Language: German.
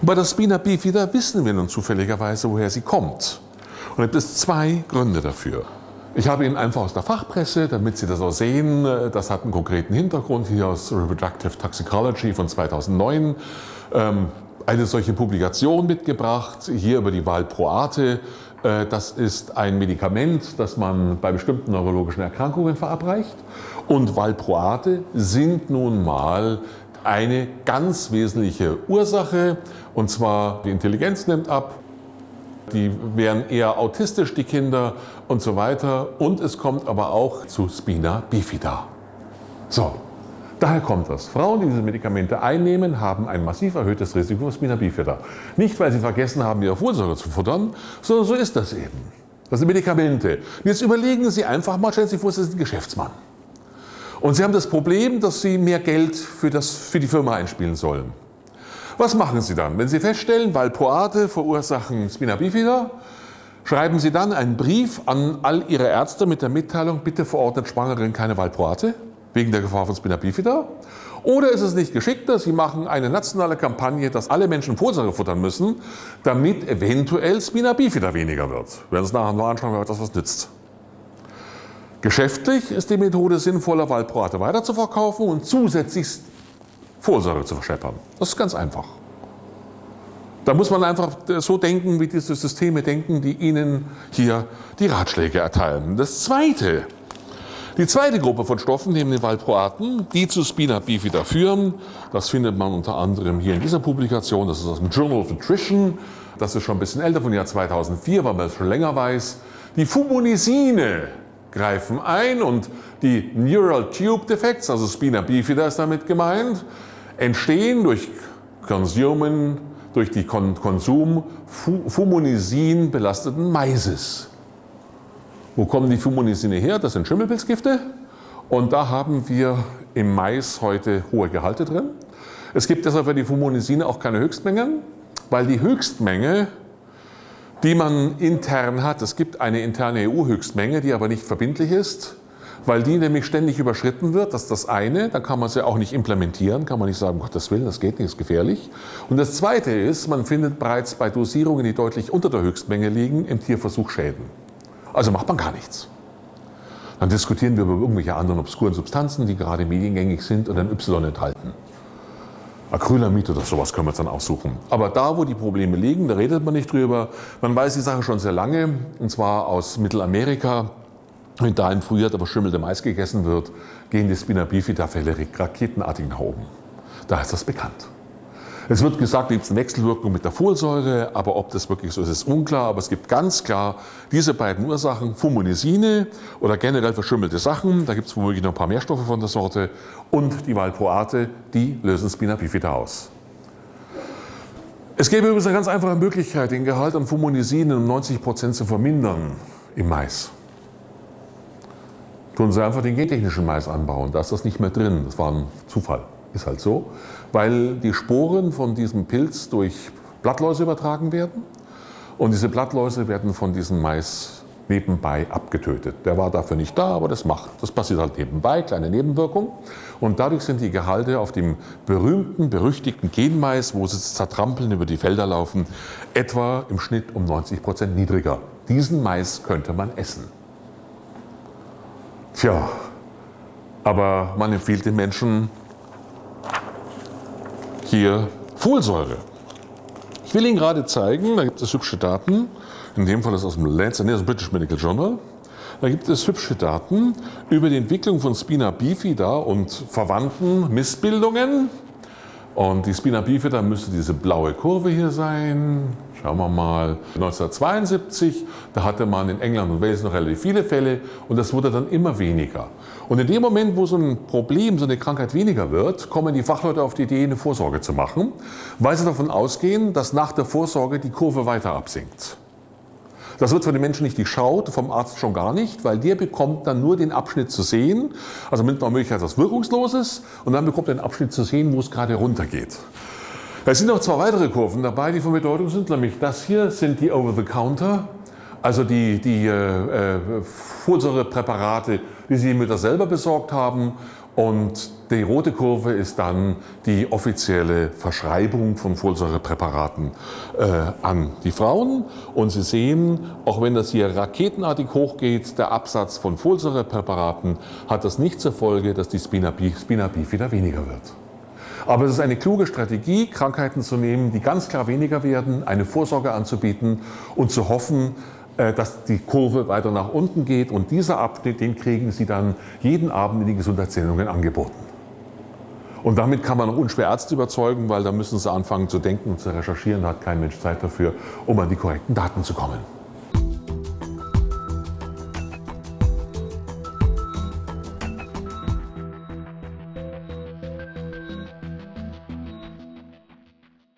Und bei der Spina bifida wissen wir nun zufälligerweise, woher sie kommt. Und da gibt es zwei Gründe dafür. Ich habe Ihnen einfach aus der Fachpresse, damit Sie das auch sehen, das hat einen konkreten Hintergrund, hier aus Reproductive Toxicology von 2009, ähm, eine solche Publikation mitgebracht, hier über die Valproate. Äh, das ist ein Medikament, das man bei bestimmten neurologischen Erkrankungen verabreicht. Und Valproate sind nun mal eine ganz wesentliche Ursache, und zwar die Intelligenz nimmt ab, die wären eher autistisch, die Kinder und so weiter. Und es kommt aber auch zu Spina bifida. So, daher kommt das. Frauen, die diese Medikamente einnehmen, haben ein massiv erhöhtes Risiko für Spina bifida. Nicht, weil sie vergessen haben, ihre Folsäure zu futtern, sondern so ist das eben. Das sind Medikamente. Jetzt überlegen Sie einfach mal, stellen Sie vor, Sie sind Geschäftsmann. Und Sie haben das Problem, dass Sie mehr Geld für, das, für die Firma einspielen sollen. Was machen Sie dann? Wenn Sie feststellen, Valproate verursachen Spina bifida, schreiben Sie dann einen Brief an all Ihre Ärzte mit der Mitteilung, bitte verordnet Schwangeren keine Valproate wegen der Gefahr von Spina bifida. Oder ist es nicht geschickter, Sie machen eine nationale Kampagne, dass alle Menschen Folsäure futtern müssen, damit eventuell Spina bifida weniger wird. Wir werden uns nachher mal anschauen, ob das was nützt. Geschäftlich ist die Methode sinnvoller, Valproate weiterzuverkaufen und zusätzlich Folsäure zu verscheppern. Das ist ganz einfach. Da muss man einfach so denken, wie diese Systeme denken, die Ihnen hier die Ratschläge erteilen. Das Zweite, die zweite Gruppe von Stoffen neben den Valproaten, die zu Spina bifida führen, das findet man unter anderem hier in dieser Publikation, das ist aus dem Journal of Nutrition, das ist schon ein bisschen älter, von Jahr 2004, weil man es schon länger weiß. Die Fumonisine greifen ein und die Neural Tube Defects, also Spina bifida ist damit gemeint, entstehen durch Konsumen, durch die Konsum Fumonisin belasteten Maises. Wo kommen die Fumonisine her? Das sind Schimmelpilzgifte. Und da haben wir im Mais heute hohe Gehalte drin. Es gibt deshalb für die Fumonisine auch keine Höchstmengen, weil die Höchstmenge die man intern hat. Es gibt eine interne EU-Höchstmenge, die aber nicht verbindlich ist, weil die nämlich ständig überschritten wird. Das ist das eine. Dann kann man sie auch nicht implementieren, kann man nicht sagen, Gottes Willen, das geht nicht, ist gefährlich. Und das zweite ist, man findet bereits bei Dosierungen, die deutlich unter der Höchstmenge liegen, im Tierversuch Schäden. Also macht man gar nichts. Dann diskutieren wir über irgendwelche anderen obskuren Substanzen, die gerade mediengängig sind und ein Y enthalten. Acrylamid oder sowas können wir uns dann aussuchen. Aber da, wo die Probleme liegen, da redet man nicht drüber. Man weiß die Sache schon sehr lange, und zwar aus Mittelamerika. Wenn da im Frühjahr der verschimmelte Mais gegessen wird, gehen die Spina bifida-Fälle raketenartig nach oben. Da ist das bekannt. Es wird gesagt, es gibt eine Wechselwirkung mit der Folsäure, aber ob das wirklich so ist, ist unklar. Aber es gibt ganz klar diese beiden Ursachen, Fumonisine oder generell verschimmelte Sachen, da gibt es womöglich noch ein paar mehr Stoffe von der Sorte, und die Valproate, die lösen Spina bifida aus. Es gäbe übrigens eine ganz einfache Möglichkeit, den Gehalt an Fumonisinen um 90 Prozent zu vermindern im Mais. Tun Sie einfach den gentechnischen Mais anbauen, da ist das nicht mehr drin. Das war ein Zufall. Ist halt so, weil die Sporen von diesem Pilz durch Blattläuse übertragen werden und diese Blattläuse werden von diesem Mais nebenbei abgetötet. Der war dafür nicht da, aber das macht. Das passiert halt nebenbei, kleine Nebenwirkung. Und dadurch sind die Gehalte auf dem berühmten, berüchtigten Genmais, wo sie zertrampeln, über die Felder laufen, etwa im Schnitt um 90 Prozent niedriger. Diesen Mais könnte man essen. Tja, aber man empfiehlt den Menschen hier Folsäure. Ich will Ihnen gerade zeigen, da gibt es hübsche Daten, in dem Fall ist es aus dem Lancet, nee, aus dem British Medical Journal. Da gibt es hübsche Daten über die Entwicklung von Spina bifida und verwandten Missbildungen. Und die Spina bifida müsste diese blaue Kurve hier sein. Schauen wir mal. 1972, da hatte man in England und Wales noch relativ viele Fälle und das wurde dann immer weniger. Und in dem Moment, wo so ein Problem, so eine Krankheit weniger wird, kommen die Fachleute auf die Idee, eine Vorsorge zu machen, weil sie davon ausgehen, dass nach der Vorsorge die Kurve weiter absinkt. Das wird von den Menschen nicht geschaut, vom Arzt schon gar nicht, weil der bekommt dann nur den Abschnitt zu sehen, also mit einer Möglichkeit etwas Wirkungsloses, und dann bekommt er den Abschnitt zu sehen, wo es gerade runtergeht. Es sind noch zwei weitere Kurven dabei, die von Bedeutung sind, nämlich das hier sind die Over-the-Counter, also die, die äh, äh Folsäurepräparate, die Sie die Mütter selber besorgt haben Und die rote Kurve ist dann die offizielle Verschreibung von Folsäurepräparaten äh, an die Frauen. Und Sie sehen, auch wenn das hier raketenartig hochgeht, der Absatz von Folsäurepräparaten, hat das nicht zur Folge, dass die Spina, Spina bifida weniger wird. Aber es ist eine kluge Strategie, Krankheiten zu nehmen, die ganz klar weniger werden, eine Vorsorge anzubieten und zu hoffen, dass die Kurve weiter nach unten geht. Und dieser Abschnitt, den kriegen Sie dann jeden Abend in den Gesundheitssendungen angeboten. Und damit kann man auch unschwer Ärzte überzeugen, weil da müssen sie anfangen zu denken und zu recherchieren. Da hat kein Mensch Zeit dafür, um an die korrekten Daten zu kommen.